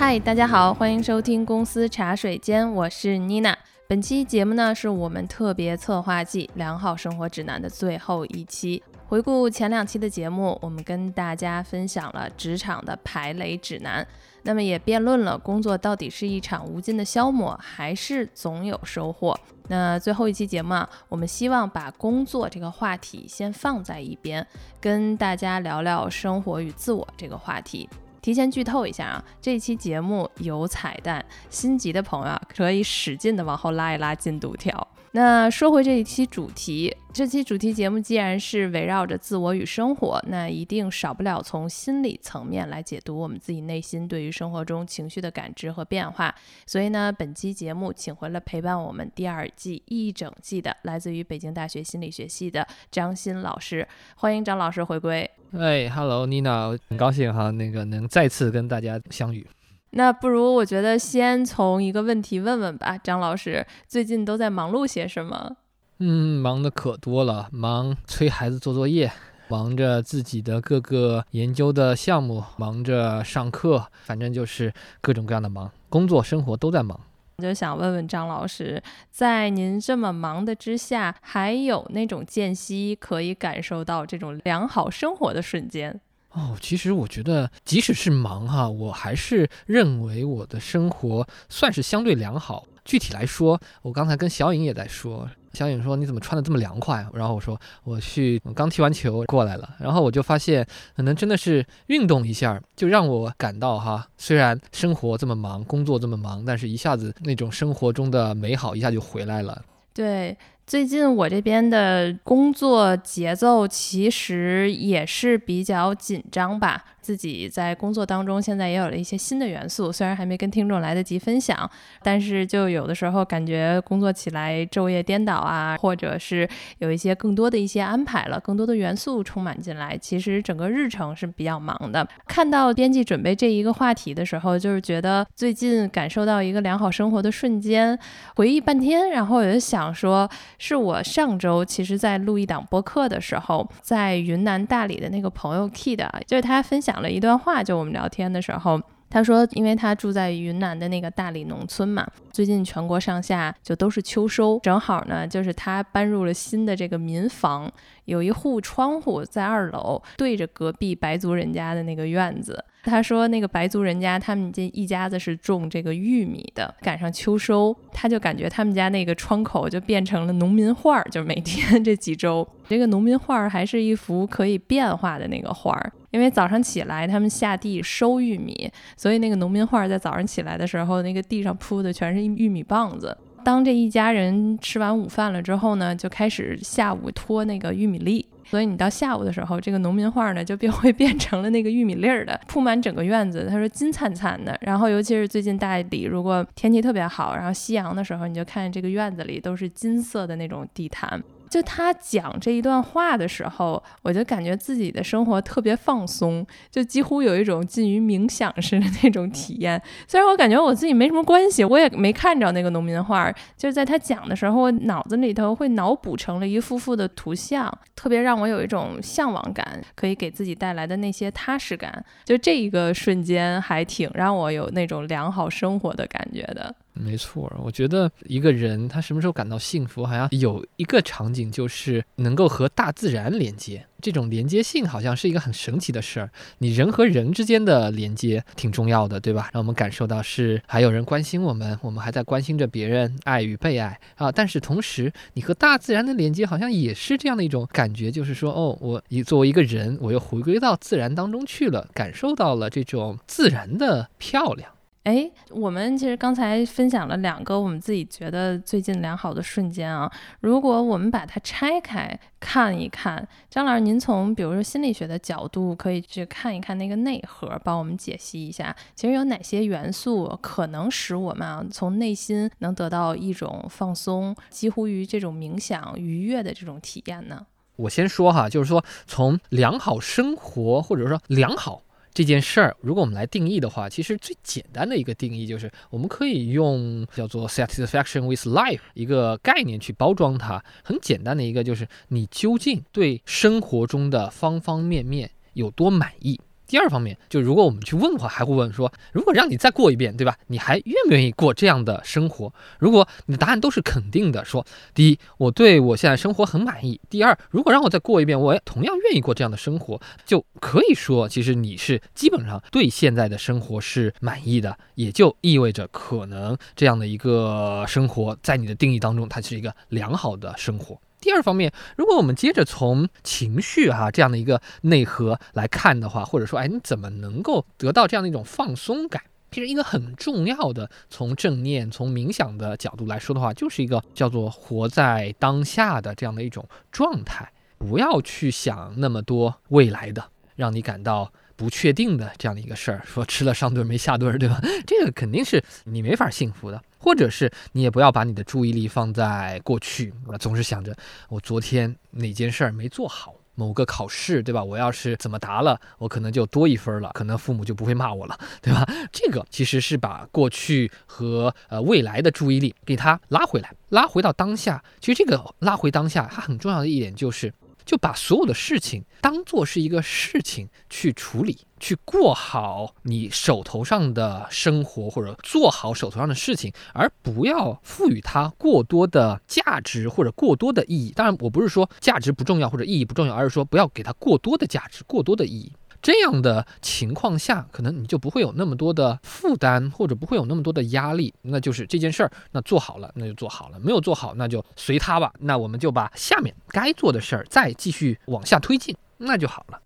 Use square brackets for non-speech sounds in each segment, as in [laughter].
嗨，大家好，欢迎收听公司茶水间，我是妮娜。本期节目呢，是我们特别策划季《良好生活指南》的最后一期。回顾前两期的节目，我们跟大家分享了职场的排雷指南，那么也辩论了工作到底是一场无尽的消磨，还是总有收获。那最后一期节目啊，我们希望把工作这个话题先放在一边，跟大家聊聊生活与自我这个话题。提前剧透一下啊，这期节目有彩蛋，心急的朋友啊可以使劲的往后拉一拉进度条。那说回这一期主题，这期主题节目既然是围绕着自我与生活，那一定少不了从心理层面来解读我们自己内心对于生活中情绪的感知和变化。所以呢，本期节目请回了陪伴我们第二季一整季的来自于北京大学心理学系的张欣老师，欢迎张老师回归。哎，Hello，妮娜，很高兴哈，那个能再次跟大家相遇。那不如我觉得先从一个问题问问吧，张老师最近都在忙碌些什么？嗯，忙的可多了，忙催孩子做作业，忙着自己的各个研究的项目，忙着上课，反正就是各种各样的忙，工作生活都在忙。就想问问张老师，在您这么忙的之下，还有那种间隙可以感受到这种良好生活的瞬间？哦，其实我觉得，即使是忙哈，我还是认为我的生活算是相对良好。具体来说，我刚才跟小颖也在说，小颖说你怎么穿的这么凉快？然后我说我去我刚踢完球过来了，然后我就发现，可能真的是运动一下，就让我感到哈，虽然生活这么忙，工作这么忙，但是一下子那种生活中的美好一下就回来了。对。最近我这边的工作节奏其实也是比较紧张吧，自己在工作当中现在也有了一些新的元素，虽然还没跟听众来得及分享，但是就有的时候感觉工作起来昼夜颠倒啊，或者是有一些更多的一些安排了，更多的元素充满进来，其实整个日程是比较忙的。看到编辑准备这一个话题的时候，就是觉得最近感受到一个良好生活的瞬间，回忆半天，然后我就想说。是我上周其实，在录一档播客的时候，在云南大理的那个朋友 Kid，就是他分享了一段话，就我们聊天的时候，他说，因为他住在云南的那个大理农村嘛，最近全国上下就都是秋收，正好呢，就是他搬入了新的这个民房，有一户窗户在二楼，对着隔壁白族人家的那个院子。他说：“那个白族人家，他们这一家子是种这个玉米的，赶上秋收，他就感觉他们家那个窗口就变成了农民画儿，就每天这几周，这个农民画儿还是一幅可以变化的那个画儿。因为早上起来他们下地收玉米，所以那个农民画在早上起来的时候，那个地上铺的全是玉米棒子。当这一家人吃完午饭了之后呢，就开始下午拖那个玉米粒。”所以你到下午的时候，这个农民画呢就 [laughs] 变会变成了那个玉米粒儿的，铺满整个院子。他说金灿灿的。然后尤其是最近大理，如果天气特别好，然后夕阳的时候，你就看这个院子里都是金色的那种地毯。就他讲这一段话的时候，我就感觉自己的生活特别放松，就几乎有一种近于冥想式的那种体验。虽然我感觉我自己没什么关系，我也没看着那个农民画，就是在他讲的时候，我脑子里头会脑补成了一幅幅的图像，特别让我有一种向往感，可以给自己带来的那些踏实感。就这一个瞬间，还挺让我有那种良好生活的感觉的。没错，我觉得一个人他什么时候感到幸福，好像有一个场景就是能够和大自然连接，这种连接性好像是一个很神奇的事儿。你人和人之间的连接挺重要的，对吧？让我们感受到是还有人关心我们，我们还在关心着别人，爱与被爱啊。但是同时，你和大自然的连接好像也是这样的一种感觉，就是说，哦，我一作为一个人，我又回归到自然当中去了，感受到了这种自然的漂亮。哎，我们其实刚才分享了两个我们自己觉得最近良好的瞬间啊。如果我们把它拆开看一看，张老师，您从比如说心理学的角度，可以去看一看那个内核，帮我们解析一下，其实有哪些元素可能使我们啊从内心能得到一种放松，几乎于这种冥想愉悦的这种体验呢？我先说哈，就是说从良好生活或者说良好。这件事儿，如果我们来定义的话，其实最简单的一个定义就是，我们可以用叫做 satisfaction with life 一个概念去包装它。很简单的一个就是，你究竟对生活中的方方面面有多满意？第二方面，就如果我们去问的话，还会问说，如果让你再过一遍，对吧？你还愿不愿意过这样的生活？如果你的答案都是肯定的，说第一，我对我现在生活很满意；第二，如果让我再过一遍，我也同样愿意过这样的生活，就可以说，其实你是基本上对现在的生活是满意的，也就意味着可能这样的一个生活，在你的定义当中，它是一个良好的生活。第二方面，如果我们接着从情绪哈这样的一个内核来看的话，或者说，哎，你怎么能够得到这样的一种放松感？其实一个很重要的，从正念、从冥想的角度来说的话，就是一个叫做活在当下的这样的一种状态，不要去想那么多未来的，让你感到。不确定的这样的一个事儿，说吃了上顿没下顿，对吧？[laughs] 这个肯定是你没法幸福的。或者是你也不要把你的注意力放在过去，总是想着我昨天哪件事儿没做好，某个考试，对吧？我要是怎么答了，我可能就多一分了，可能父母就不会骂我了，对吧？这个其实是把过去和呃未来的注意力给它拉回来，拉回到当下。其实这个拉回当下，它很重要的一点就是。就把所有的事情当做是一个事情去处理，去过好你手头上的生活，或者做好手头上的事情，而不要赋予它过多的价值或者过多的意义。当然，我不是说价值不重要或者意义不重要，而是说不要给它过多的价值、过多的意义。这样的情况下，可能你就不会有那么多的负担，或者不会有那么多的压力。那就是这件事儿，那做好了，那就做好了；没有做好，那就随他吧。那我们就把下面该做的事儿再继续往下推进，那就好了。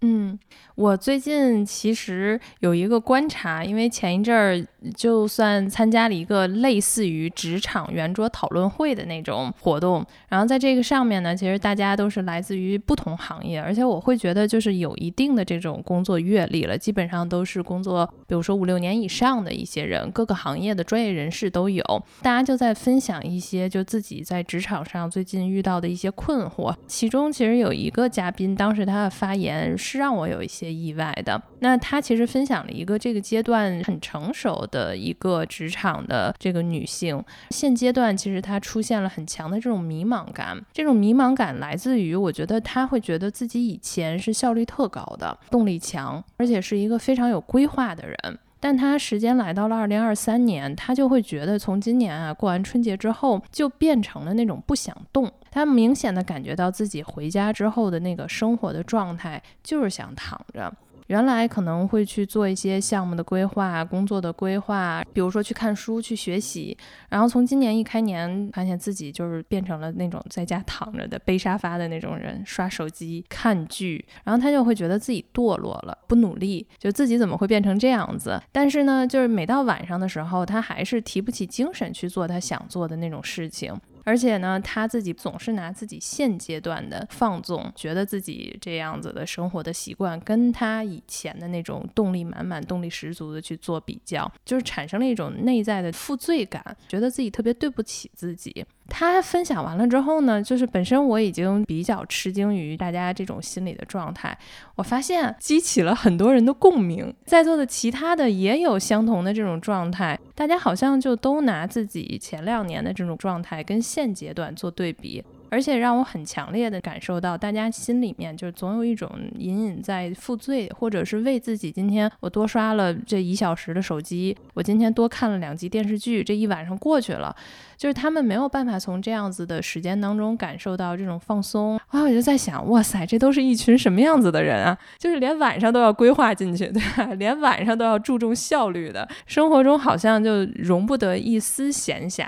嗯，我最近其实有一个观察，因为前一阵儿就算参加了一个类似于职场圆桌讨论会的那种活动，然后在这个上面呢，其实大家都是来自于不同行业，而且我会觉得就是有一定的这种工作阅历了，基本上都是工作，比如说五六年以上的一些人，各个行业的专业人士都有，大家就在分享一些就自己在职场上最近遇到的一些困惑，其中其实有一个嘉宾，当时他的发言。是让我有一些意外的。那他其实分享了一个这个阶段很成熟的一个职场的这个女性，现阶段其实她出现了很强的这种迷茫感。这种迷茫感来自于，我觉得她会觉得自己以前是效率特高的，动力强，而且是一个非常有规划的人。但他时间来到了二零二三年，他就会觉得从今年啊过完春节之后，就变成了那种不想动。他明显的感觉到自己回家之后的那个生活的状态，就是想躺着。原来可能会去做一些项目的规划、工作的规划，比如说去看书、去学习。然后从今年一开年，发现自己就是变成了那种在家躺着的、背沙发的那种人，刷手机、看剧。然后他就会觉得自己堕落了，不努力，就自己怎么会变成这样子？但是呢，就是每到晚上的时候，他还是提不起精神去做他想做的那种事情。而且呢，他自己总是拿自己现阶段的放纵，觉得自己这样子的生活的习惯，跟他以前的那种动力满满、动力十足的去做比较，就是产生了一种内在的负罪感，觉得自己特别对不起自己。他分享完了之后呢，就是本身我已经比较吃惊于大家这种心理的状态，我发现激起了很多人的共鸣，在座的其他的也有相同的这种状态，大家好像就都拿自己前两年的这种状态跟现阶段做对比。而且让我很强烈的感受到，大家心里面就总有一种隐隐在负罪，或者是为自己今天我多刷了这一小时的手机，我今天多看了两集电视剧，这一晚上过去了，就是他们没有办法从这样子的时间当中感受到这种放松啊！我就在想，哇塞，这都是一群什么样子的人啊？就是连晚上都要规划进去，对吧？连晚上都要注重效率的生活中，好像就容不得一丝闲暇。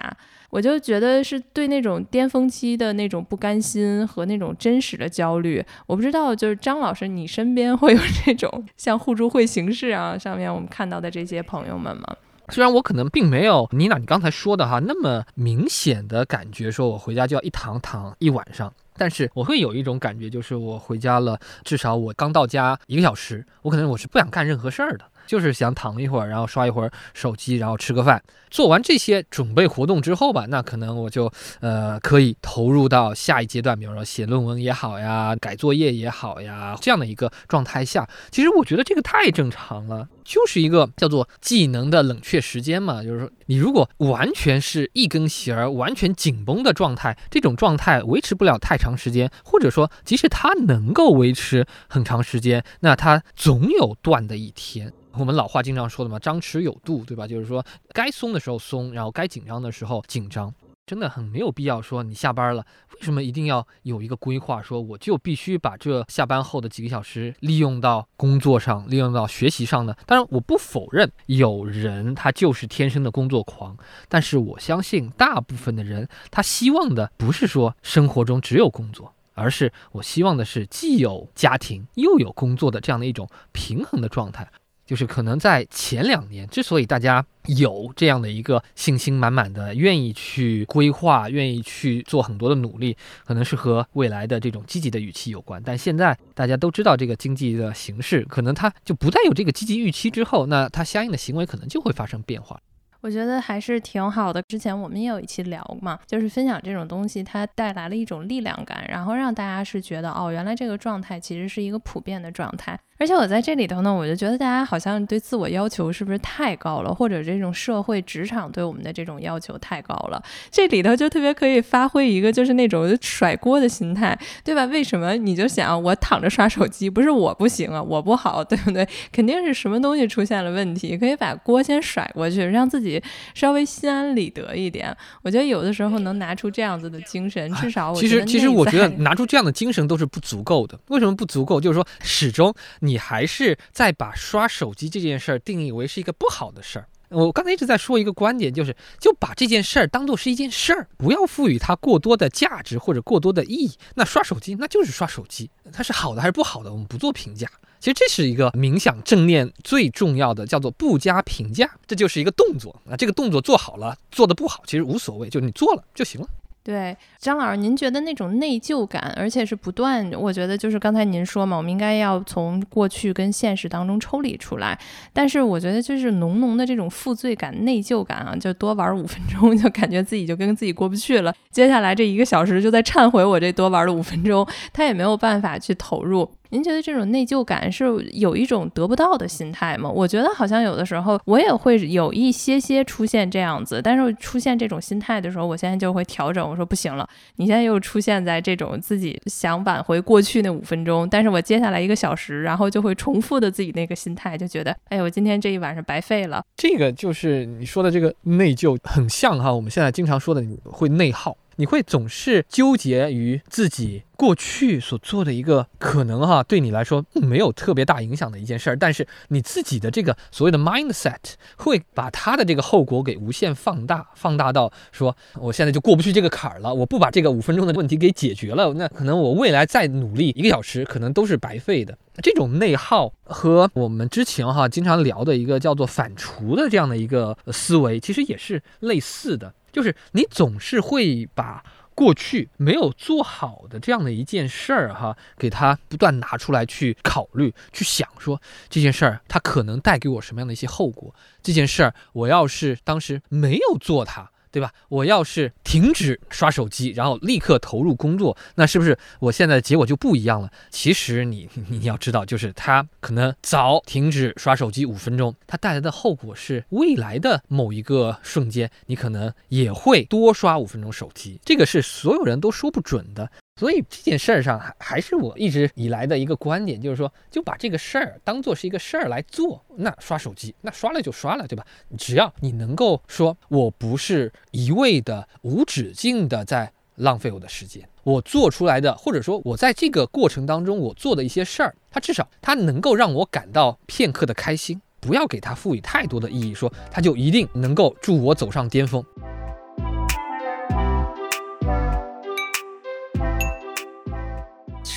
我就觉得是对那种巅峰期的那种不甘心和那种真实的焦虑，我不知道，就是张老师，你身边会有这种像互助会形式啊上面我们看到的这些朋友们吗？虽然我可能并没有妮娜你刚才说的哈那么明显的感觉，说我回家就要一躺躺一晚上，但是我会有一种感觉，就是我回家了，至少我刚到家一个小时，我可能我是不想干任何事儿的。就是想躺一会儿，然后刷一会儿手机，然后吃个饭。做完这些准备活动之后吧，那可能我就呃可以投入到下一阶段，比如说写论文也好呀，改作业也好呀，这样的一个状态下。其实我觉得这个太正常了。就是一个叫做技能的冷却时间嘛，就是说，你如果完全是一根弦儿完全紧绷的状态，这种状态维持不了太长时间，或者说，即使它能够维持很长时间，那它总有断的一天。我们老话经常说的嘛，张弛有度，对吧？就是说，该松的时候松，然后该紧张的时候紧张。真的很没有必要说你下班了，为什么一定要有一个规划？说我就必须把这下班后的几个小时利用到工作上，利用到学习上呢？当然，我不否认有人他就是天生的工作狂，但是我相信大部分的人他希望的不是说生活中只有工作，而是我希望的是既有家庭又有工作的这样的一种平衡的状态。就是可能在前两年，之所以大家有这样的一个信心满满的，愿意去规划，愿意去做很多的努力，可能是和未来的这种积极的语气有关。但现在大家都知道这个经济的形势，可能它就不再有这个积极预期之后，那它相应的行为可能就会发生变化。我觉得还是挺好的。之前我们也有一期聊嘛，就是分享这种东西，它带来了一种力量感，然后让大家是觉得哦，原来这个状态其实是一个普遍的状态。而且我在这里头呢，我就觉得大家好像对自我要求是不是太高了，或者这种社会职场对我们的这种要求太高了。这里头就特别可以发挥一个就是那种甩锅的心态，对吧？为什么你就想我躺着刷手机，不是我不行啊，我不好，对不对？肯定是什么东西出现了问题，可以把锅先甩过去，让自己稍微心安理得一点。我觉得有的时候能拿出这样子的精神，至少我其实其实我觉得拿出这样的精神都是不足够的。为什么不足够？就是说始终你。你还是在把刷手机这件事儿定义为是一个不好的事儿。我刚才一直在说一个观点，就是就把这件事儿当做是一件事儿，不要赋予它过多的价值或者过多的意义。那刷手机那就是刷手机，它是好的还是不好的，我们不做评价。其实这是一个冥想正念最重要的，叫做不加评价，这就是一个动作。那这个动作做好了，做的不好其实无所谓，就你做了就行了。对，张老师，您觉得那种内疚感，而且是不断，我觉得就是刚才您说嘛，我们应该要从过去跟现实当中抽离出来。但是我觉得就是浓浓的这种负罪感、内疚感啊，就多玩五分钟，[laughs] 就感觉自己就跟自己过不去了。接下来这一个小时就在忏悔我这多玩了五分钟，他也没有办法去投入。您觉得这种内疚感是有一种得不到的心态吗？我觉得好像有的时候我也会有一些些出现这样子，但是出现这种心态的时候，我现在就会调整。我说不行了，你现在又出现在这种自己想挽回过去那五分钟，但是我接下来一个小时，然后就会重复的自己那个心态，就觉得，哎，我今天这一晚上白费了。这个就是你说的这个内疚，很像哈，我们现在经常说的，你会内耗。你会总是纠结于自己过去所做的一个可能哈，对你来说没有特别大影响的一件事儿，但是你自己的这个所谓的 mindset 会把他的这个后果给无限放大，放大到说我现在就过不去这个坎儿了，我不把这个五分钟的问题给解决了，那可能我未来再努力一个小时可能都是白费的。这种内耗和我们之前哈经常聊的一个叫做反刍的这样的一个思维，其实也是类似的。就是你总是会把过去没有做好的这样的一件事儿，哈，给他不断拿出来去考虑、去想，说这件事儿它可能带给我什么样的一些后果？这件事儿我要是当时没有做它。对吧？我要是停止刷手机，然后立刻投入工作，那是不是我现在的结果就不一样了？其实你你要知道，就是他可能早停止刷手机五分钟，它带来的后果是未来的某一个瞬间，你可能也会多刷五分钟手机。这个是所有人都说不准的。所以这件事儿上还还是我一直以来的一个观点，就是说，就把这个事儿当做是一个事儿来做。那刷手机，那刷了就刷了，对吧？只要你能够说，我不是一味的无止境的在浪费我的时间，我做出来的，或者说我在这个过程当中我做的一些事儿，它至少它能够让我感到片刻的开心，不要给它赋予太多的意义，说它就一定能够助我走上巅峰。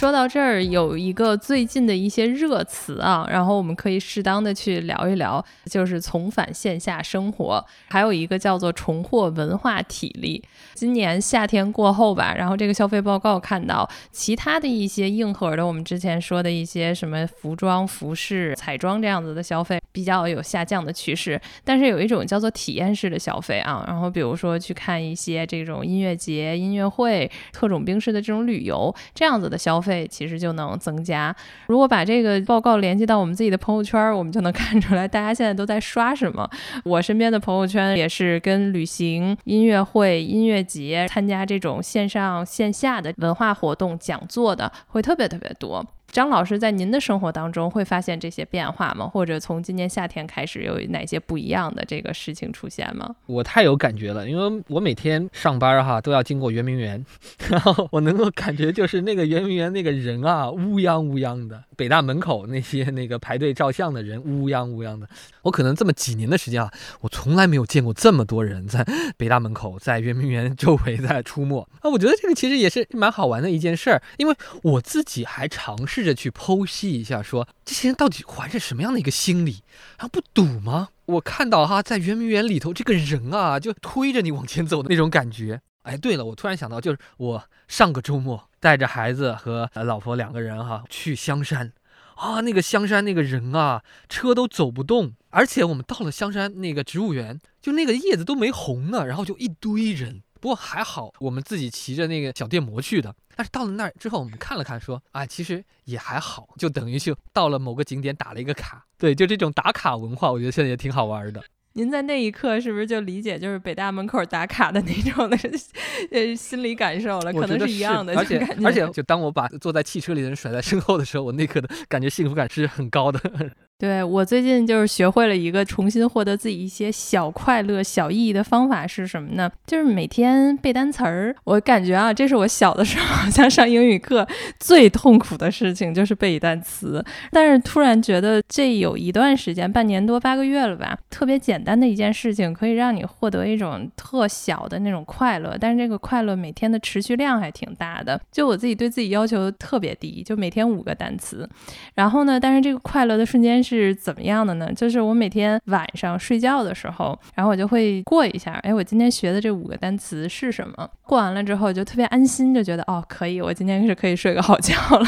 说到这儿，有一个最近的一些热词啊，然后我们可以适当的去聊一聊，就是重返线下生活，还有一个叫做重获文化体力。今年夏天过后吧，然后这个消费报告看到，其他的一些硬核的，我们之前说的一些什么服装、服饰、彩妆这样子的消费，比较有下降的趋势。但是有一种叫做体验式的消费啊，然后比如说去看一些这种音乐节、音乐会、特种兵式的这种旅游这样子的消费。费其实就能增加。如果把这个报告联系到我们自己的朋友圈，我们就能看出来大家现在都在刷什么。我身边的朋友圈也是跟旅行、音乐会、音乐节、参加这种线上线下的文化活动、讲座的会特别特别多。张老师在您的生活当中会发现这些变化吗？或者从今年夏天开始有哪些不一样的这个事情出现吗？我太有感觉了，因为我每天上班哈都要经过圆明园，然后我能够感觉就是那个圆明园那个人啊乌泱乌泱的，北大门口那些那个排队照相的人乌泱乌泱的。我可能这么几年的时间啊，我从来没有见过这么多人在 [laughs] 北大门口，在圆明园周围在出没啊。我觉得这个其实也是蛮好玩的一件事儿，因为我自己还尝试。试着去剖析一下，说这些人到底怀着什么样的一个心理？然后不堵吗？我看到哈，在圆明园里头，这个人啊，就推着你往前走的那种感觉。哎，对了，我突然想到，就是我上个周末带着孩子和老婆两个人哈去香山，啊，那个香山那个人啊，车都走不动，而且我们到了香山那个植物园，就那个叶子都没红呢，然后就一堆人。不过还好，我们自己骑着那个小电摩去的。但是到了那儿之后，我们看了看，说啊，其实也还好，就等于就到了某个景点打了一个卡。对，就这种打卡文化，我觉得现在也挺好玩的。您在那一刻是不是就理解就是北大门口打卡的那种的呃心理感受了？可能是一样的，而且而且，就当我把坐在汽车里的人甩在身后的时候，我那刻的感觉幸福感是很高的。对我最近就是学会了一个重新获得自己一些小快乐、小意义的方法是什么呢？就是每天背单词儿。我感觉啊，这是我小的时候好像上英语课最痛苦的事情，就是背单词。但是突然觉得这有一段时间，半年多八个月了吧，特别简单的一件事情，可以让你获得一种特小的那种快乐。但是这个快乐每天的持续量还挺大的。就我自己对自己要求特别低，就每天五个单词。然后呢，但是这个快乐的瞬间是。是怎么样的呢？就是我每天晚上睡觉的时候，然后我就会过一下，哎，我今天学的这五个单词是什么？过完了之后就特别安心，就觉得哦，可以，我今天是可以睡个好觉了。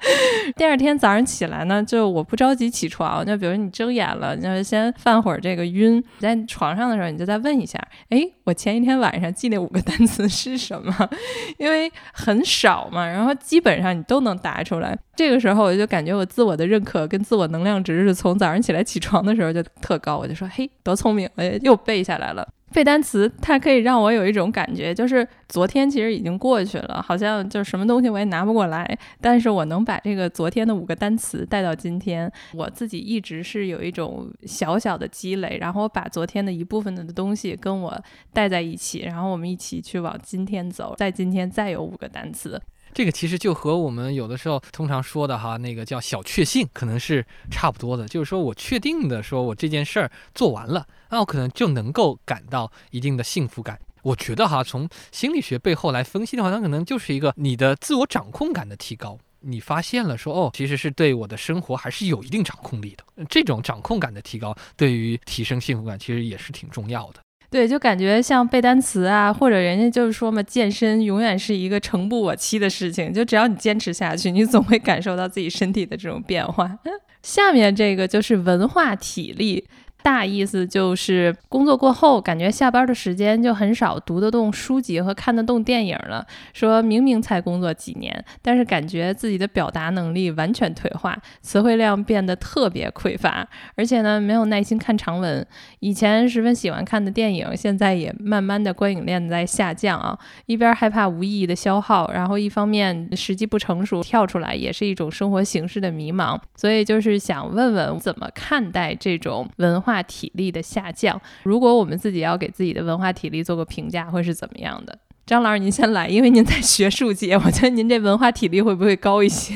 [laughs] 第二天早上起来呢，就我不着急起床，就比如你睁眼了，你就先犯会儿这个晕，在床上的时候你就再问一下，哎，我前一天晚上记那五个单词是什么？[laughs] 因为很少嘛，然后基本上你都能答出来。这个时候我就感觉我自我的认可跟自我能量值就是从早上起来起床的时候就特高，我就说嘿，多聪明，哎，又背下来了。背单词它可以让我有一种感觉，就是昨天其实已经过去了，好像就什么东西我也拿不过来，但是我能把这个昨天的五个单词带到今天，我自己一直是有一种小小的积累，然后我把昨天的一部分的东西跟我带在一起，然后我们一起去往今天走，在今天再有五个单词。这个其实就和我们有的时候通常说的哈，那个叫小确幸，可能是差不多的。就是说我确定的说，我这件事儿做完了，那我可能就能够感到一定的幸福感。我觉得哈，从心理学背后来分析的话，那可能就是一个你的自我掌控感的提高。你发现了说，哦，其实是对我的生活还是有一定掌控力的。这种掌控感的提高，对于提升幸福感其实也是挺重要的。对，就感觉像背单词啊，或者人家就是说嘛，健身永远是一个成不我期的事情。就只要你坚持下去，你总会感受到自己身体的这种变化。[laughs] 下面这个就是文化体力。大意思就是工作过后，感觉下班的时间就很少读得动书籍和看得动电影了。说明明才工作几年，但是感觉自己的表达能力完全退化，词汇量变得特别匮乏，而且呢没有耐心看长文。以前十分喜欢看的电影，现在也慢慢的观影量在下降啊。一边害怕无意义的消耗，然后一方面时机不成熟跳出来，也是一种生活形式的迷茫。所以就是想问问怎么看待这种文化。化体力的下降，如果我们自己要给自己的文化体力做个评价，会是怎么样的？张老师，您先来，因为您在学术界，我觉得您这文化体力会不会高一些？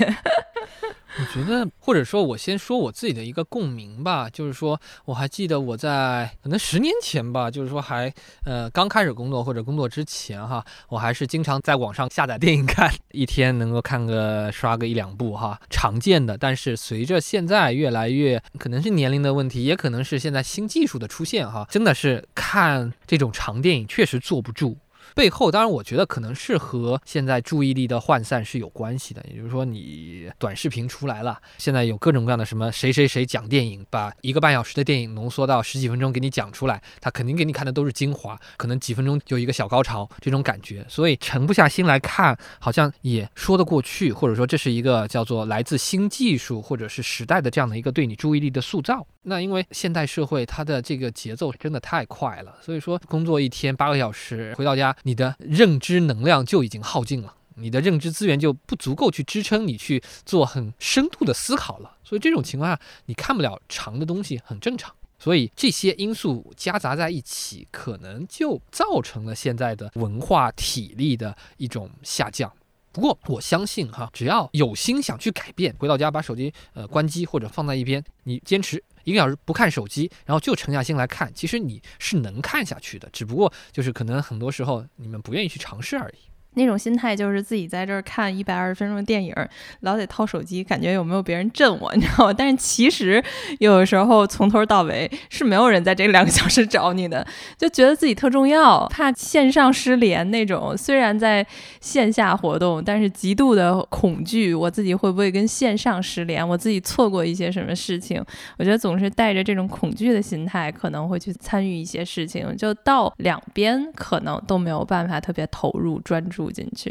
我觉得，或者说，我先说我自己的一个共鸣吧，就是说，我还记得我在可能十年前吧，就是说还呃刚开始工作或者工作之前哈，我还是经常在网上下载电影看，一天能够看个刷个一两部哈，常见的。但是随着现在越来越可能是年龄的问题，也可能是现在新技术的出现哈，真的是看这种长电影确实坐不住。背后，当然我觉得可能是和现在注意力的涣散是有关系的。也就是说，你短视频出来了，现在有各种各样的什么谁谁谁讲电影，把一个半小时的电影浓缩到十几分钟给你讲出来，他肯定给你看的都是精华，可能几分钟就一个小高潮这种感觉，所以沉不下心来看，好像也说得过去，或者说这是一个叫做来自新技术或者是时代的这样的一个对你注意力的塑造。那因为现代社会它的这个节奏真的太快了，所以说工作一天八个小时回到家，你的认知能量就已经耗尽了，你的认知资源就不足够去支撑你去做很深度的思考了。所以这种情况下，你看不了长的东西很正常。所以这些因素夹杂在一起，可能就造成了现在的文化体力的一种下降。不过我相信哈，只要有心想去改变，回到家把手机呃关机或者放在一边，你坚持一个小时不看手机，然后就沉下心来看，其实你是能看下去的。只不过就是可能很多时候你们不愿意去尝试而已。那种心态就是自己在这儿看一百二十分钟的电影，老得掏手机，感觉有没有别人震我，[laughs] 你知道吗？但是其实有时候从头到尾是没有人在这两个小时找你的，就觉得自己特重要，怕线上失联那种。虽然在线下活动，但是极度的恐惧，我自己会不会跟线上失联？我自己错过一些什么事情？我觉得总是带着这种恐惧的心态，可能会去参与一些事情，就到两边可能都没有办法特别投入专注。住进去，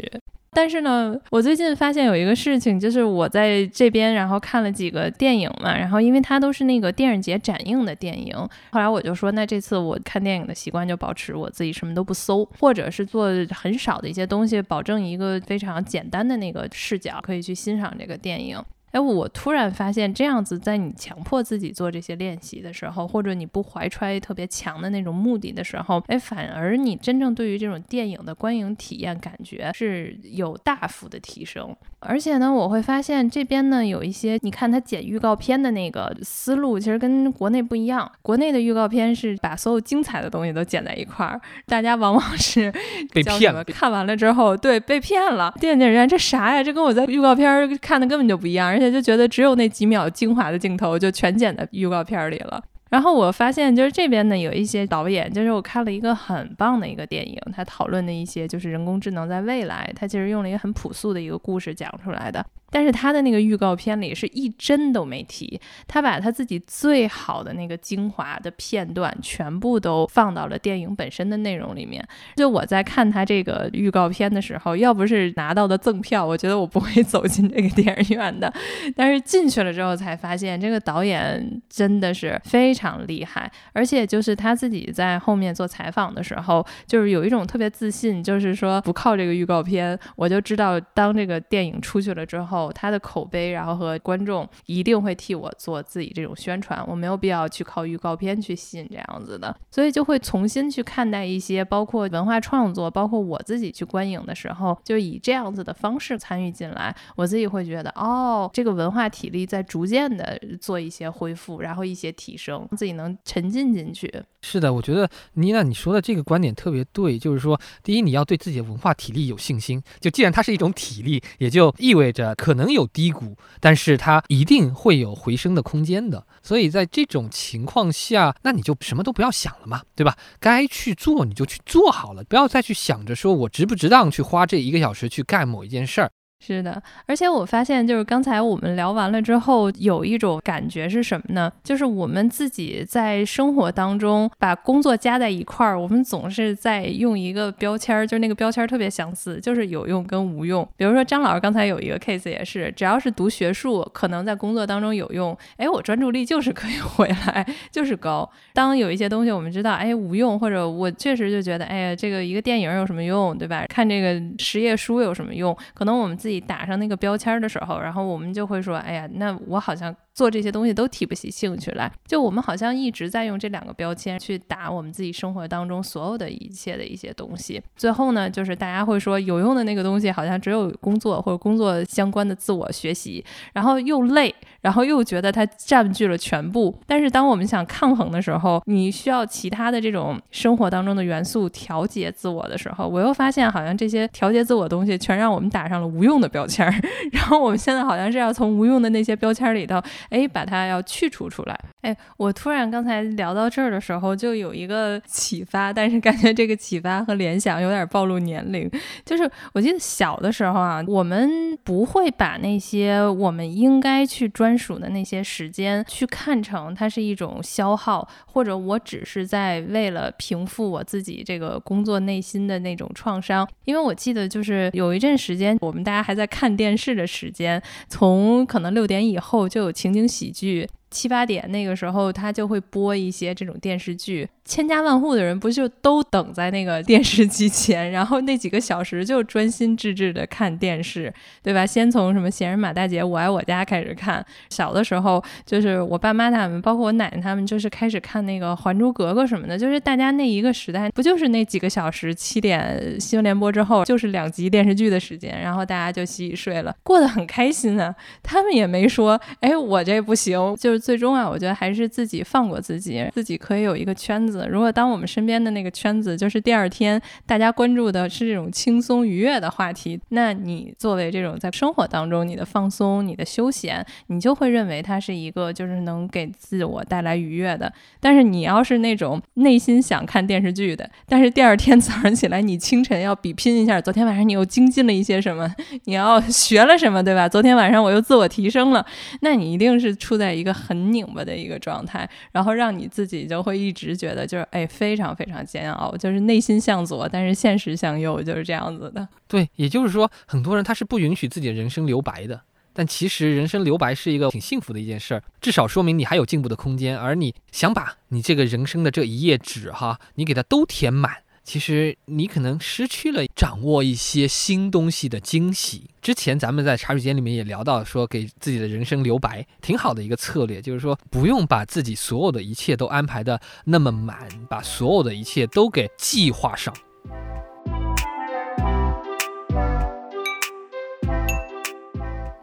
但是呢，我最近发现有一个事情，就是我在这边，然后看了几个电影嘛，然后因为它都是那个电影节展映的电影，后来我就说，那这次我看电影的习惯就保持我自己什么都不搜，或者是做很少的一些东西，保证一个非常简单的那个视角，可以去欣赏这个电影。哎，我突然发现，这样子在你强迫自己做这些练习的时候，或者你不怀揣特别强的那种目的的时候，哎，反而你真正对于这种电影的观影体验感觉是有大幅的提升。而且呢，我会发现这边呢有一些，你看他剪预告片的那个思路，其实跟国内不一样。国内的预告片是把所有精彩的东西都剪在一块儿，大家往往是被骗了。看完了之后，对，被骗了。电影院这啥呀？这跟我在预告片看的根本就不一样，而且就觉得只有那几秒精华的镜头就全剪在预告片里了。然后我发现，就是这边呢有一些导演，就是我看了一个很棒的一个电影，他讨论的一些就是人工智能在未来，他其实用了一个很朴素的一个故事讲出来的。但是他的那个预告片里是一帧都没提，他把他自己最好的那个精华的片段全部都放到了电影本身的内容里面。就我在看他这个预告片的时候，要不是拿到的赠票，我觉得我不会 [laughs] 走进这个电影院的。但是进去了之后才发现，这个导演真的是非常厉害，而且就是他自己在后面做采访的时候，就是有一种特别自信，就是说不靠这个预告片，我就知道当这个电影出去了之后。他的口碑，然后和观众一定会替我做自己这种宣传，我没有必要去靠预告片去吸引这样子的，所以就会重新去看待一些包括文化创作，包括我自己去观影的时候，就以这样子的方式参与进来，我自己会觉得，哦，这个文化体力在逐渐的做一些恢复，然后一些提升，自己能沉浸进去。是的，我觉得妮娜你说的这个观点特别对，就是说，第一，你要对自己的文化体力有信心，就既然它是一种体力，也就意味着可能有低谷，但是它一定会有回升的空间的。所以在这种情况下，那你就什么都不要想了嘛，对吧？该去做你就去做好了，不要再去想着说我值不值当去花这一个小时去干某一件事儿。是的，而且我发现，就是刚才我们聊完了之后，有一种感觉是什么呢？就是我们自己在生活当中把工作加在一块儿，我们总是在用一个标签儿，就是那个标签儿特别相似，就是有用跟无用。比如说张老师刚才有一个 case 也是，只要是读学术，可能在工作当中有用，哎，我专注力就是可以 [laughs] 回来，就是高。当有一些东西我们知道，哎，无用，或者我确实就觉得，哎呀，这个一个电影有什么用，对吧？看这个实业书有什么用？可能我们自己。自己打上那个标签的时候，然后我们就会说：“哎呀，那我好像。”做这些东西都提不起兴趣来，就我们好像一直在用这两个标签去打我们自己生活当中所有的一切的一些东西。最后呢，就是大家会说有用的那个东西好像只有工作或者工作相关的自我学习，然后又累，然后又觉得它占据了全部。但是当我们想抗衡的时候，你需要其他的这种生活当中的元素调节自我的时候，我又发现好像这些调节自我东西全让我们打上了无用的标签儿。然后我们现在好像是要从无用的那些标签里头。哎，把它要去除出来。哎，我突然刚才聊到这儿的时候，就有一个启发，但是感觉这个启发和联想有点暴露年龄。就是我记得小的时候啊，我们不会把那些我们应该去专属的那些时间去看成它是一种消耗，或者我只是在为了平复我自己这个工作内心的那种创伤。因为我记得就是有一阵时间，我们大家还在看电视的时间，从可能六点以后就有情情景喜剧。七八点那个时候，他就会播一些这种电视剧。千家万户的人不就都等在那个电视机前，然后那几个小时就专心致志的看电视，对吧？先从什么《闲人马大姐》《我爱我家》开始看。小的时候，就是我爸妈他们，包括我奶奶他们，就是开始看那个《还珠格格》什么的。就是大家那一个时代，不就是那几个小时？七点新闻联播之后，就是两集电视剧的时间，然后大家就洗洗睡了，过得很开心啊。他们也没说，哎，我这不行。就是最终啊，我觉得还是自己放过自己，自己可以有一个圈子。如果当我们身边的那个圈子，就是第二天大家关注的是这种轻松愉悦的话题，那你作为这种在生活当中你的放松、你的休闲，你就会认为它是一个就是能给自我带来愉悦的。但是你要是那种内心想看电视剧的，但是第二天 [laughs] 早上起来你清晨要比拼一下，昨天晚上你又精进了一些什么，你要学了什么，对吧？昨天晚上我又自我提升了，那你一定是处在一个很拧巴的一个状态，然后让你自己就会一直觉得就是哎。非常非常煎熬，就是内心向左，但是现实向右，就是这样子的。对，也就是说，很多人他是不允许自己的人生留白的。但其实人生留白是一个挺幸福的一件事儿，至少说明你还有进步的空间。而你想把你这个人生的这一页纸哈，你给它都填满。其实你可能失去了掌握一些新东西的惊喜。之前咱们在茶水间里面也聊到，说给自己的人生留白，挺好的一个策略，就是说不用把自己所有的一切都安排的那么满，把所有的一切都给计划上。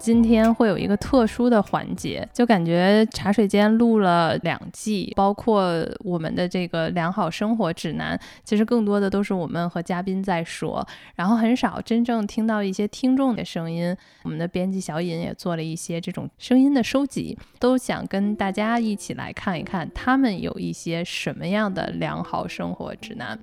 今天会有一个特殊的环节，就感觉茶水间录了两季，包括我们的这个良好生活指南，其实更多的都是我们和嘉宾在说，然后很少真正听到一些听众的声音。我们的编辑小尹也做了一些这种声音的收集，都想跟大家一起来看一看，他们有一些什么样的良好生活指南。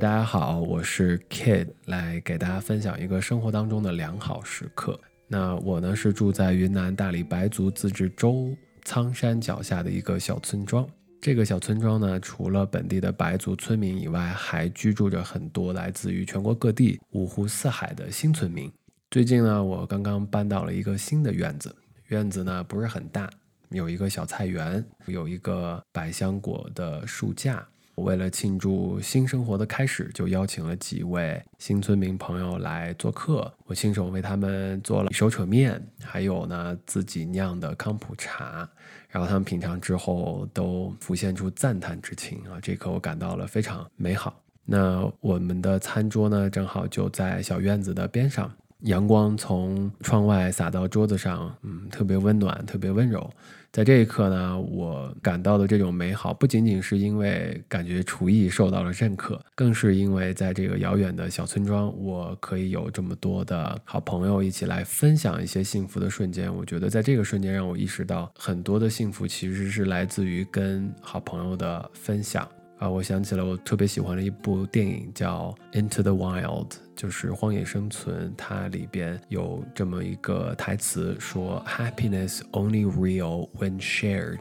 大家好，我是 Kid，来给大家分享一个生活当中的良好时刻。那我呢是住在云南大理白族自治州苍山脚下的一个小村庄。这个小村庄呢，除了本地的白族村民以外，还居住着很多来自于全国各地、五湖四海的新村民。最近呢，我刚刚搬到了一个新的院子，院子呢不是很大，有一个小菜园，有一个百香果的树架。我为了庆祝新生活的开始，就邀请了几位新村民朋友来做客。我亲手为他们做了手扯面，还有呢自己酿的康普茶。然后他们品尝之后，都浮现出赞叹之情啊！这一刻我感到了非常美好。那我们的餐桌呢，正好就在小院子的边上，阳光从窗外洒到桌子上，嗯，特别温暖，特别温柔。在这一刻呢，我感到的这种美好，不仅仅是因为感觉厨艺受到了认可，更是因为在这个遥远的小村庄，我可以有这么多的好朋友一起来分享一些幸福的瞬间。我觉得在这个瞬间，让我意识到很多的幸福其实是来自于跟好朋友的分享。啊，我想起了我特别喜欢的一部电影，叫《Into the Wild》，就是《荒野生存》。它里边有这么一个台词说：“Happiness only real when shared。”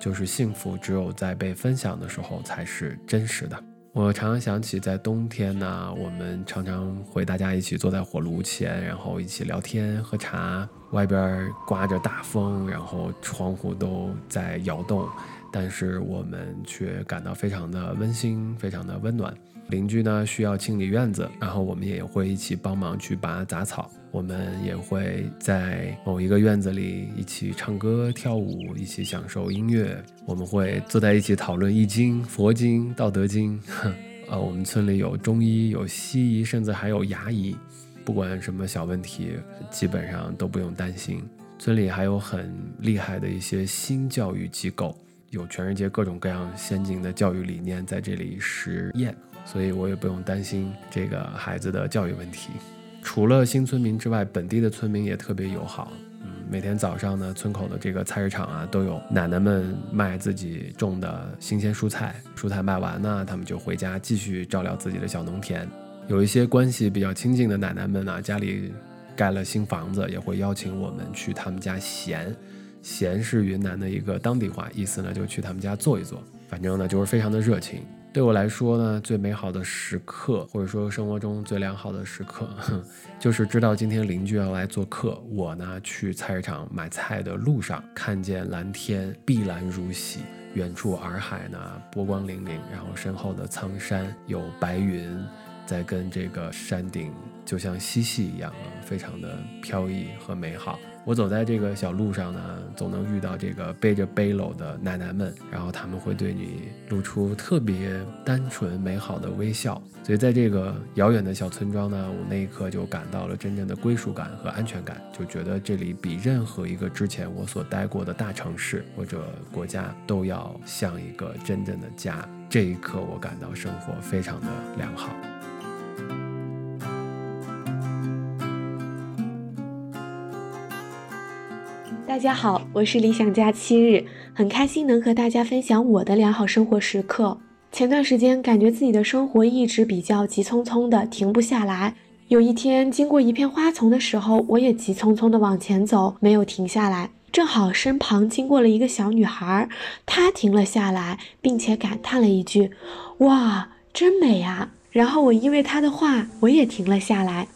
就是幸福只有在被分享的时候才是真实的。我常常想起，在冬天呢，我们常常会大家一起坐在火炉前，然后一起聊天喝茶，外边刮着大风，然后窗户都在摇动。但是我们却感到非常的温馨，非常的温暖。邻居呢需要清理院子，然后我们也会一起帮忙去拔杂草。我们也会在某一个院子里一起唱歌跳舞，一起享受音乐。我们会坐在一起讨论易经、佛经、道德经。[laughs] 呃，我们村里有中医，有西医，甚至还有牙医。不管什么小问题，基本上都不用担心。村里还有很厉害的一些新教育机构。有全世界各种各样先进的教育理念在这里实验，所以我也不用担心这个孩子的教育问题。除了新村民之外，本地的村民也特别友好。嗯，每天早上呢，村口的这个菜市场啊，都有奶奶们卖自己种的新鲜蔬菜。蔬菜卖完呢，他们就回家继续照料自己的小农田。有一些关系比较亲近的奶奶们呢，家里盖了新房子，也会邀请我们去他们家闲。闲是云南的一个当地话，意思呢就去他们家坐一坐。反正呢就是非常的热情。对我来说呢，最美好的时刻，或者说生活中最良好的时刻，[laughs] 就是知道今天邻居要来做客。我呢去菜市场买菜的路上，看见蓝天碧蓝如洗，远处洱海呢波光粼粼，然后身后的苍山有白云在跟这个山顶就像嬉戏一样，非常的飘逸和美好。我走在这个小路上呢，总能遇到这个背着背篓的奶奶们，然后他们会对你露出特别单纯美好的微笑。所以在这个遥远的小村庄呢，我那一刻就感到了真正的归属感和安全感，就觉得这里比任何一个之前我所待过的大城市或者国家都要像一个真正的家。这一刻，我感到生活非常的良好。大家好，我是理想家七日，很开心能和大家分享我的良好生活时刻。前段时间感觉自己的生活一直比较急匆匆的，停不下来。有一天经过一片花丛的时候，我也急匆匆的往前走，没有停下来。正好身旁经过了一个小女孩，她停了下来，并且感叹了一句：“哇，真美啊！”然后我因为她的话，我也停了下来，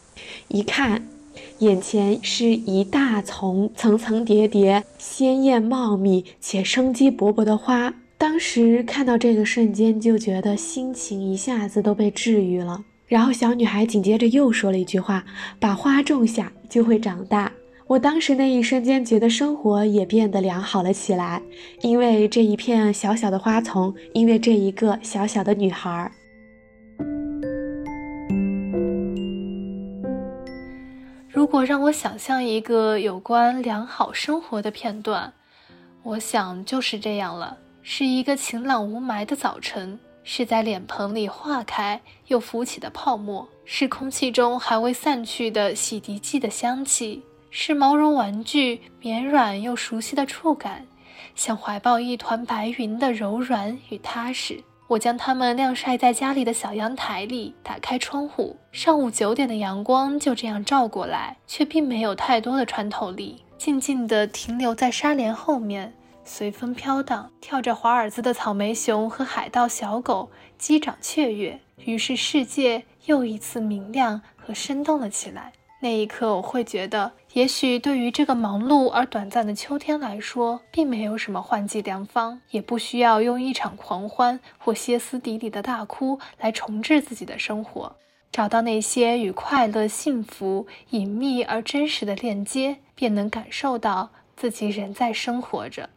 一看。眼前是一大丛层层叠叠、鲜艳茂密且生机勃勃的花。当时看到这个瞬间，就觉得心情一下子都被治愈了。然后小女孩紧接着又说了一句话：“把花种下，就会长大。”我当时那一瞬间觉得生活也变得良好了起来，因为这一片小小的花丛，因为这一个小小的女孩儿。如果让我想象一个有关良好生活的片段，我想就是这样了：是一个晴朗无霾的早晨，是在脸盆里化开又浮起的泡沫，是空气中还未散去的洗涤剂的香气，是毛绒玩具绵软又熟悉的触感，像怀抱一团白云的柔软与踏实。我将它们晾晒在家里的小阳台里，打开窗户，上午九点的阳光就这样照过来，却并没有太多的穿透力，静静地停留在纱帘后面，随风飘荡。跳着华尔兹的草莓熊和海盗小狗击掌雀跃，于是世界又一次明亮和生动了起来。那一刻，我会觉得，也许对于这个忙碌而短暂的秋天来说，并没有什么换季良方，也不需要用一场狂欢或歇斯底里的大哭来重置自己的生活。找到那些与快乐、幸福隐秘而真实的链接，便能感受到自己仍在生活着。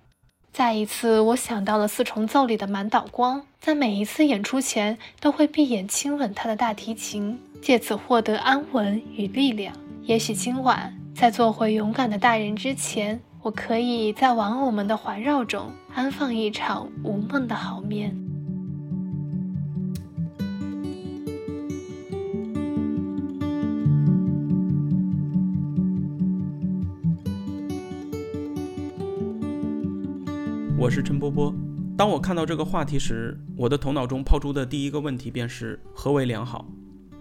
再一次，我想到了四重奏里的满岛光，在每一次演出前都会闭眼亲吻他的大提琴。借此获得安稳与力量。也许今晚在做回勇敢的大人之前，我可以在玩偶们的环绕中安放一场无梦的好眠。我是陈波波。当我看到这个话题时，我的头脑中抛出的第一个问题便是：何为良好？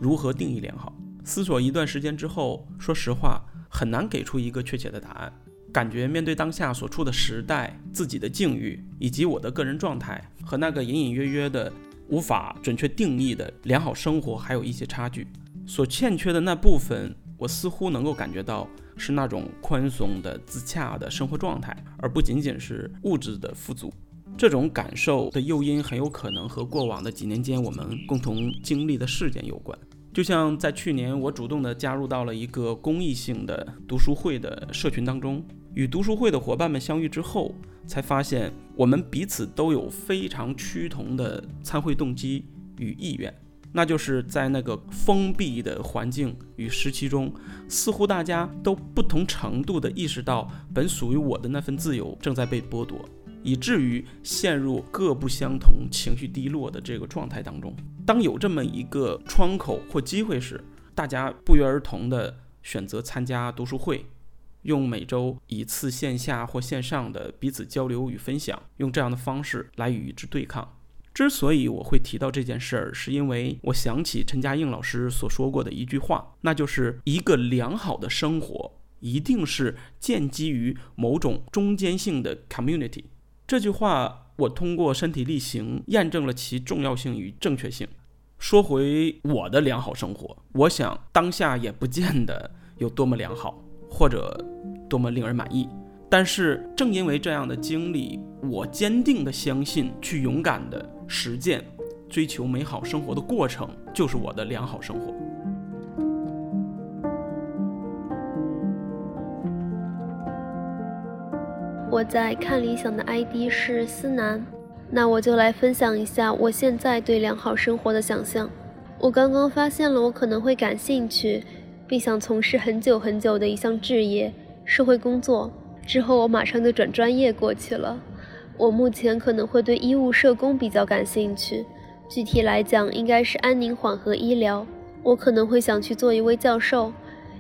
如何定义良好？思索一段时间之后，说实话很难给出一个确切的答案。感觉面对当下所处的时代、自己的境遇以及我的个人状态，和那个隐隐约约的无法准确定义的良好生活还有一些差距。所欠缺的那部分，我似乎能够感觉到是那种宽松的、自洽的生活状态，而不仅仅是物质的富足。这种感受的诱因很有可能和过往的几年间我们共同经历的事件有关。就像在去年，我主动的加入到了一个公益性的读书会的社群当中，与读书会的伙伴们相遇之后，才发现我们彼此都有非常趋同的参会动机与意愿，那就是在那个封闭的环境与时期中，似乎大家都不同程度的意识到，本属于我的那份自由正在被剥夺。以至于陷入各不相同、情绪低落的这个状态当中。当有这么一个窗口或机会时，大家不约而同的选择参加读书会，用每周一次线下或线上的彼此交流与分享，用这样的方式来与之对抗。之所以我会提到这件事儿，是因为我想起陈嘉映老师所说过的一句话，那就是一个良好的生活一定是建基于某种中间性的 community。这句话我通过身体力行验证了其重要性与正确性。说回我的良好生活，我想当下也不见得有多么良好，或者多么令人满意。但是正因为这样的经历，我坚定的相信，去勇敢的实践，追求美好生活的过程，就是我的良好生活。我在看理想的 ID 是思南，那我就来分享一下我现在对良好生活的想象。我刚刚发现了我可能会感兴趣，并想从事很久很久的一项职业——社会工作。之后我马上就转专业过去了。我目前可能会对医务社工比较感兴趣，具体来讲应该是安宁缓和医疗。我可能会想去做一位教授，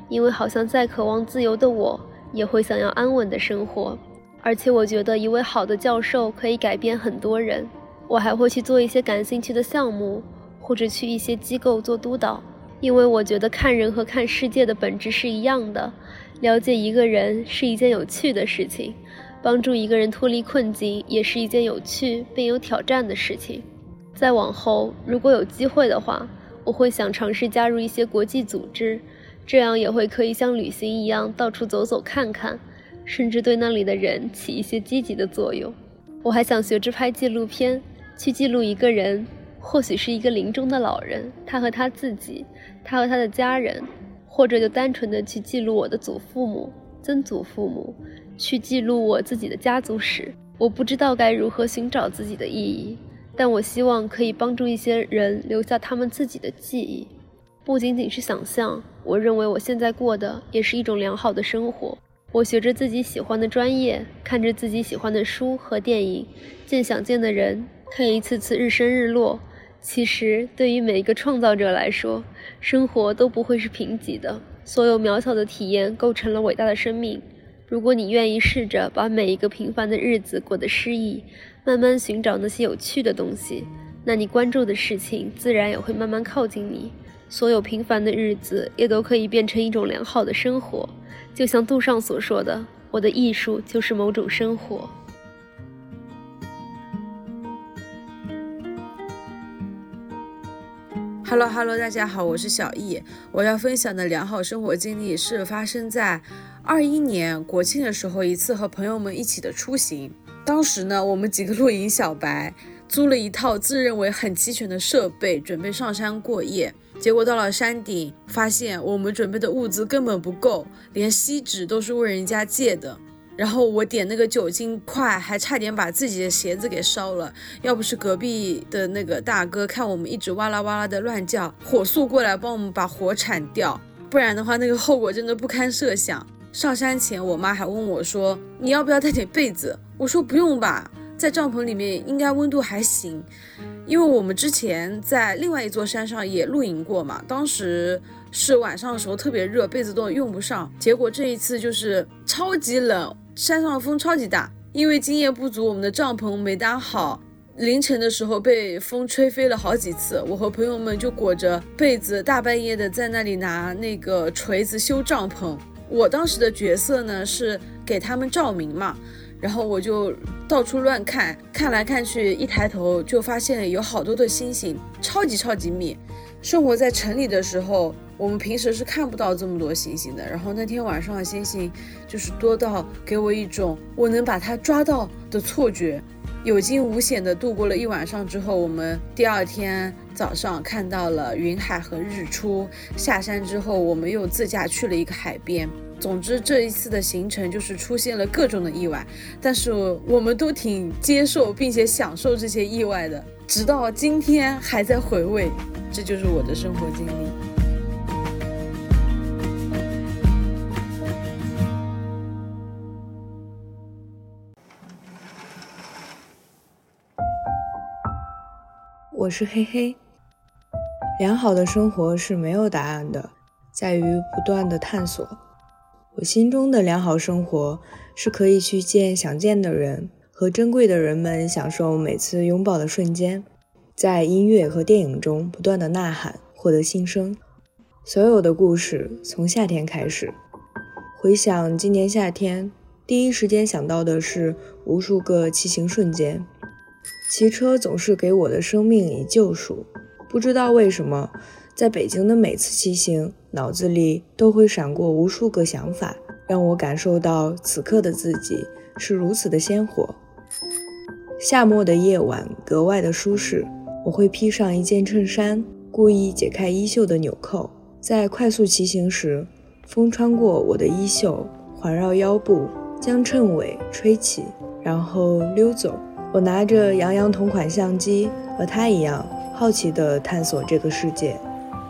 因为好像再渴望自由的我，也会想要安稳的生活。而且我觉得一位好的教授可以改变很多人。我还会去做一些感兴趣的项目，或者去一些机构做督导，因为我觉得看人和看世界的本质是一样的。了解一个人是一件有趣的事情，帮助一个人脱离困境也是一件有趣并有挑战的事情。再往后，如果有机会的话，我会想尝试加入一些国际组织，这样也会可以像旅行一样到处走走看看，甚至对那里的人起一些积极的作用。我还想学着拍纪录片，去记录一个人，或许是一个临终的老人，他和他自己，他和他的家人。或者就单纯的去记录我的祖父母、曾祖父母，去记录我自己的家族史。我不知道该如何寻找自己的意义，但我希望可以帮助一些人留下他们自己的记忆。不仅仅是想象，我认为我现在过的也是一种良好的生活。我学着自己喜欢的专业，看着自己喜欢的书和电影，见想见的人，看一次次日升日落。其实，对于每一个创造者来说，生活都不会是贫瘠的。所有渺小的体验构成了伟大的生命。如果你愿意试着把每一个平凡的日子过得诗意，慢慢寻找那些有趣的东西，那你关注的事情自然也会慢慢靠近你。所有平凡的日子也都可以变成一种良好的生活。就像杜尚所说的：“我的艺术就是某种生活。” Hello Hello，大家好，我是小易。我要分享的良好生活经历是发生在二一年国庆的时候，一次和朋友们一起的出行。当时呢，我们几个露营小白租了一套自认为很齐全的设备，准备上山过夜。结果到了山顶，发现我们准备的物资根本不够，连锡纸都是问人家借的。然后我点那个酒精块，还差点把自己的鞋子给烧了。要不是隔壁的那个大哥看我们一直哇啦哇啦的乱叫，火速过来帮我们把火铲掉，不然的话那个后果真的不堪设想。上山前，我妈还问我说：“你要不要带点被子？”我说：“不用吧，在帐篷里面应该温度还行。”因为我们之前在另外一座山上也露营过嘛，当时是晚上的时候特别热，被子都用不上。结果这一次就是超级冷。山上风超级大，因为经验不足，我们的帐篷没搭好，凌晨的时候被风吹飞了好几次。我和朋友们就裹着被子，大半夜的在那里拿那个锤子修帐篷。我当时的角色呢是给他们照明嘛，然后我就到处乱看，看来看去，一抬头就发现有好多的星星，超级超级密。生活在城里的时候。我们平时是看不到这么多星星的，然后那天晚上的星星就是多到给我一种我能把它抓到的错觉。有惊无险的度过了一晚上之后，我们第二天早上看到了云海和日出。下山之后，我们又自驾去了一个海边。总之，这一次的行程就是出现了各种的意外，但是我们都挺接受并且享受这些意外的，直到今天还在回味。这就是我的生活经历。我是嘿嘿。良好的生活是没有答案的，在于不断的探索。我心中的良好生活是可以去见想见的人，和珍贵的人们享受每次拥抱的瞬间，在音乐和电影中不断的呐喊，获得新生。所有的故事从夏天开始。回想今年夏天，第一时间想到的是无数个骑行瞬间。骑车总是给我的生命以救赎。不知道为什么，在北京的每次骑行，脑子里都会闪过无数个想法，让我感受到此刻的自己是如此的鲜活。夏末的夜晚格外的舒适，我会披上一件衬衫，故意解开衣袖的纽扣，在快速骑行时，风穿过我的衣袖，环绕腰部，将衬尾吹起，然后溜走。我拿着杨洋同款相机，和他一样好奇地探索这个世界。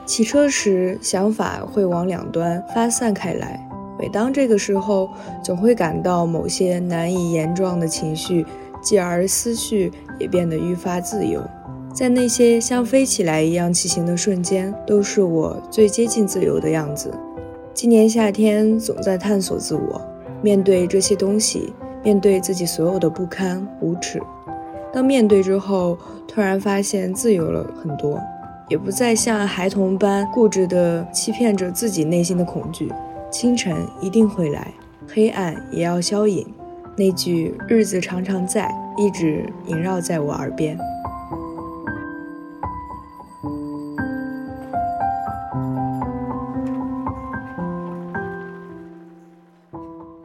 骑车时，想法会往两端发散开来。每当这个时候，总会感到某些难以言状的情绪，继而思绪也变得愈发自由。在那些像飞起来一样骑行的瞬间，都是我最接近自由的样子。今年夏天，总在探索自我，面对这些东西。面对自己所有的不堪无耻，当面对之后，突然发现自由了很多，也不再像孩童般固执地欺骗着自己内心的恐惧。清晨一定会来，黑暗也要消隐。那句“日子常常在”一直萦绕在我耳边。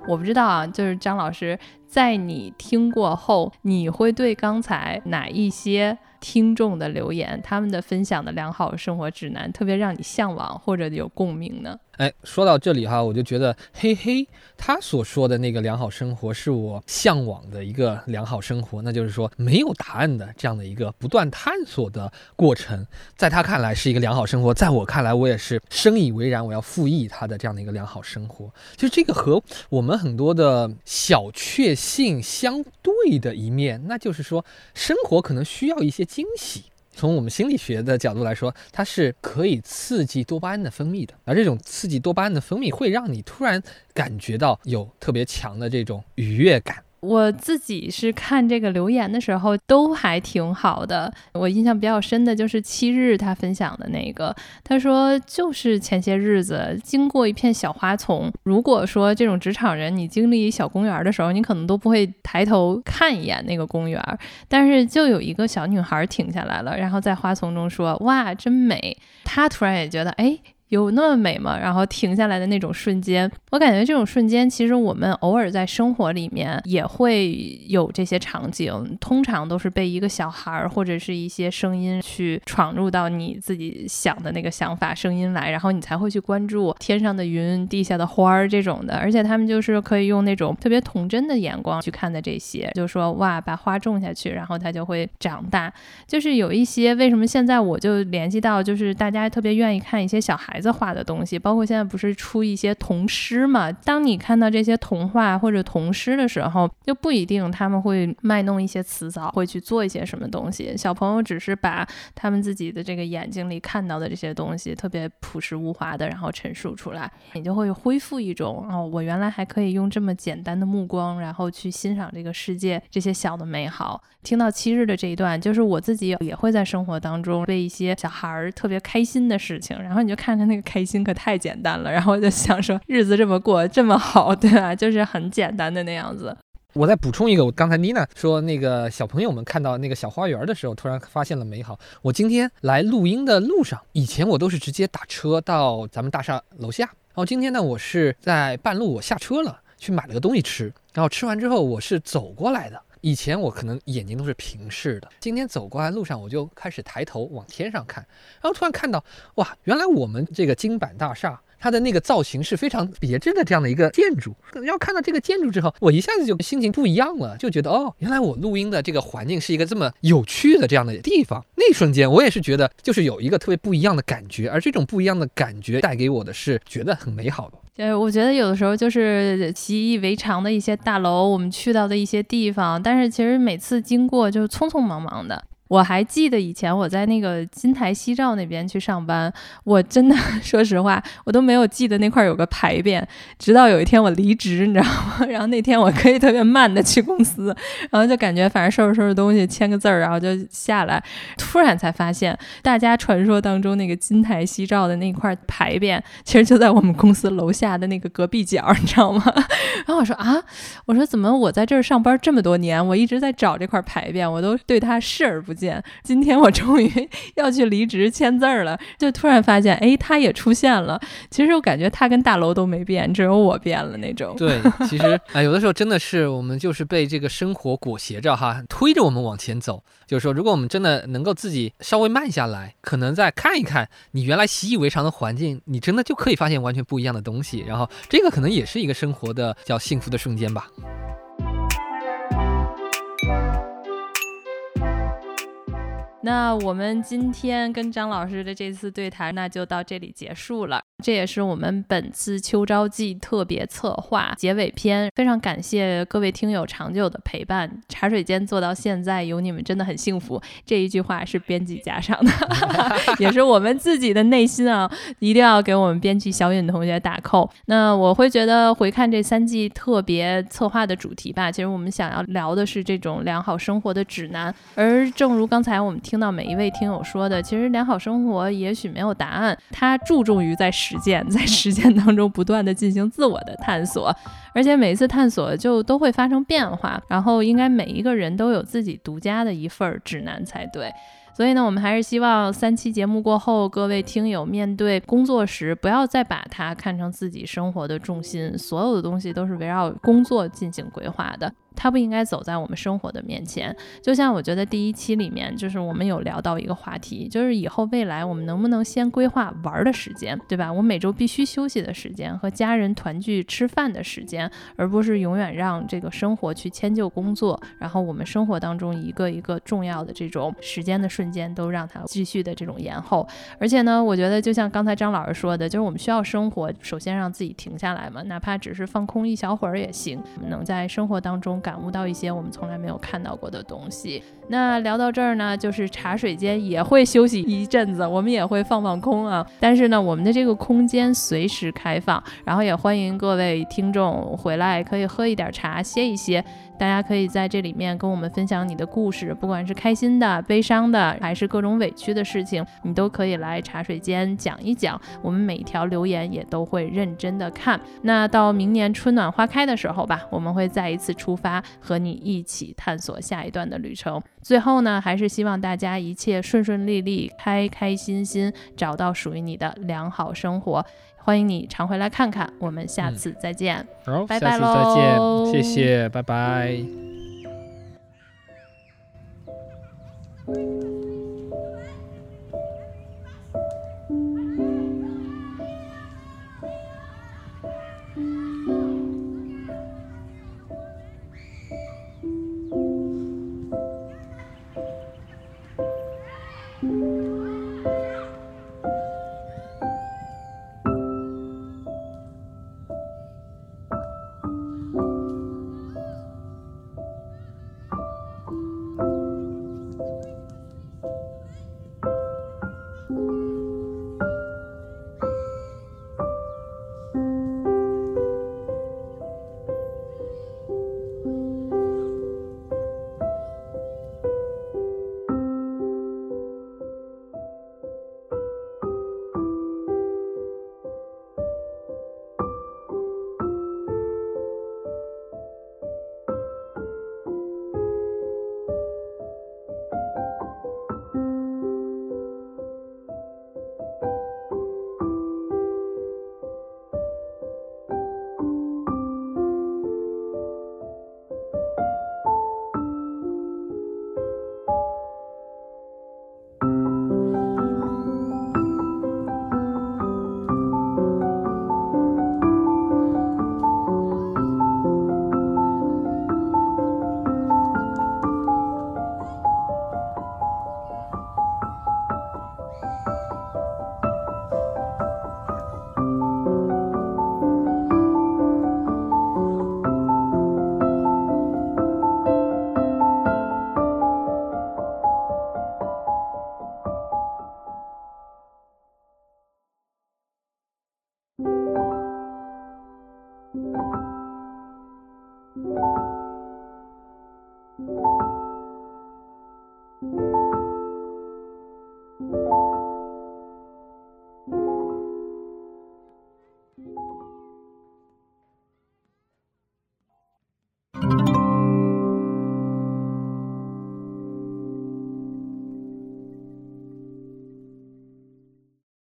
我不知道啊，就是张老师，在你听过后，你会对刚才哪一些听众的留言，他们的分享的良好生活指南，特别让你向往或者有共鸣呢？哎，说到这里哈，我就觉得嘿嘿，他所说的那个良好生活是我向往的一个良好生活，那就是说没有答案的这样的一个不断探索的过程，在他看来是一个良好生活，在我看来我也是深以为然，我要复议他的这样的一个良好生活。就这个和我们很多的小确性相对的一面，那就是说生活可能需要一些惊喜。从我们心理学的角度来说，它是可以刺激多巴胺的分泌的，而这种刺激多巴胺的分泌会让你突然感觉到有特别强的这种愉悦感。我自己是看这个留言的时候都还挺好的，我印象比较深的就是七日他分享的那个，他说就是前些日子经过一片小花丛，如果说这种职场人你经历小公园的时候，你可能都不会抬头看一眼那个公园，但是就有一个小女孩停下来了，然后在花丛中说哇真美，她突然也觉得哎。有那么美吗？然后停下来的那种瞬间，我感觉这种瞬间，其实我们偶尔在生活里面也会有这些场景，通常都是被一个小孩儿或者是一些声音去闯入到你自己想的那个想法声音来，然后你才会去关注天上的云、地下的花儿这种的。而且他们就是可以用那种特别童真的眼光去看的这些，就说哇，把花种下去，然后它就会长大。就是有一些为什么现在我就联系到，就是大家特别愿意看一些小孩。孩子画的东西，包括现在不是出一些童诗嘛？当你看到这些童话或者童诗的时候，就不一定他们会卖弄一些词藻，会去做一些什么东西。小朋友只是把他们自己的这个眼睛里看到的这些东西，特别朴实无华的，然后陈述出来，你就会恢复一种哦，我原来还可以用这么简单的目光，然后去欣赏这个世界这些小的美好。听到七日的这一段，就是我自己也会在生活当中被一些小孩儿特别开心的事情，然后你就看看。那个开心可太简单了，然后我就想说，日子这么过这么好，对吧？就是很简单的那样子。我再补充一个，我刚才妮娜说那个小朋友们看到那个小花园的时候，突然发现了美好。我今天来录音的路上，以前我都是直接打车到咱们大厦楼下，然后今天呢，我是在半路我下车了，去买了个东西吃，然后吃完之后我是走过来的。以前我可能眼睛都是平视的，今天走过来路上我就开始抬头往天上看，然后突然看到，哇，原来我们这个金板大厦它的那个造型是非常别致的这样的一个建筑。要看到这个建筑之后，我一下子就心情不一样了，就觉得哦，原来我录音的这个环境是一个这么有趣的这样的地方。那一瞬间我也是觉得就是有一个特别不一样的感觉，而这种不一样的感觉带给我的是觉得很美好的。呃，我觉得有的时候就是习以为常的一些大楼，我们去到的一些地方，但是其实每次经过就是匆匆忙忙的。我还记得以前我在那个金台夕照那边去上班，我真的 [laughs] 说实话，我都没有记得那块有个牌匾，直到有一天我离职，你知道吗？[laughs] 然后那天我可以特别慢的去公司，然后就感觉反正收拾收拾东西，签个字儿，然后就下来，突然才发现，大家传说当中那个金台夕照的那块牌匾，其实就在我们公司楼下的那个隔壁角，你知道吗？[laughs] 然后我说啊，我说怎么我在这儿上班这么多年，我一直在找这块牌匾，我都对它视而不。见，[laughs] 今天我终于 [laughs] 要去离职签字儿了，就突然发现，哎，他也出现了。其实我感觉他跟大楼都没变，只有我变了那种。对，其实啊，有的时候真的是我们就是被这个生活裹挟着哈，推着我们往前走。就是说，如果我们真的能够自己稍微慢下来，可能再看一看你原来习以为常的环境，你真的就可以发现完全不一样的东西。然后这个可能也是一个生活的叫幸福的瞬间吧。那我们今天跟张老师的这次对谈，那就到这里结束了。这也是我们本次秋招季特别策划结尾篇，非常感谢各位听友长久的陪伴。茶水间做到现在，有你们真的很幸福。这一句话是编辑加上的，[laughs] 也是我们自己的内心啊，一定要给我们编辑小允同学打扣。那我会觉得回看这三季特别策划的主题吧，其实我们想要聊的是这种良好生活的指南。而正如刚才我们听到每一位听友说的，其实良好生活也许没有答案，它注重于在。实践在实践当中不断的进行自我的探索，而且每一次探索就都会发生变化，然后应该每一个人都有自己独家的一份指南才对。所以呢，我们还是希望三期节目过后，各位听友面对工作时，不要再把它看成自己生活的重心，所有的东西都是围绕工作进行规划的。它不应该走在我们生活的面前，就像我觉得第一期里面，就是我们有聊到一个话题，就是以后未来我们能不能先规划玩的时间，对吧？我每周必须休息的时间和家人团聚吃饭的时间，而不是永远让这个生活去迁就工作，然后我们生活当中一个一个重要的这种时间的瞬间都让它继续的这种延后。而且呢，我觉得就像刚才张老师说的，就是我们需要生活，首先让自己停下来嘛，哪怕只是放空一小会儿也行，能在生活当中。感悟到一些我们从来没有看到过的东西。那聊到这儿呢，就是茶水间也会休息一阵子，我们也会放放空啊。但是呢，我们的这个空间随时开放，然后也欢迎各位听众回来，可以喝一点茶，歇一歇。大家可以在这里面跟我们分享你的故事，不管是开心的、悲伤的，还是各种委屈的事情，你都可以来茶水间讲一讲。我们每一条留言也都会认真的看。那到明年春暖花开的时候吧，我们会再一次出发，和你一起探索下一段的旅程。最后呢，还是希望大家一切顺顺利利、开开心心，找到属于你的良好生活。欢迎你常回来看看，我们下次再见，好，拜拜喽，再见，谢谢，拜拜。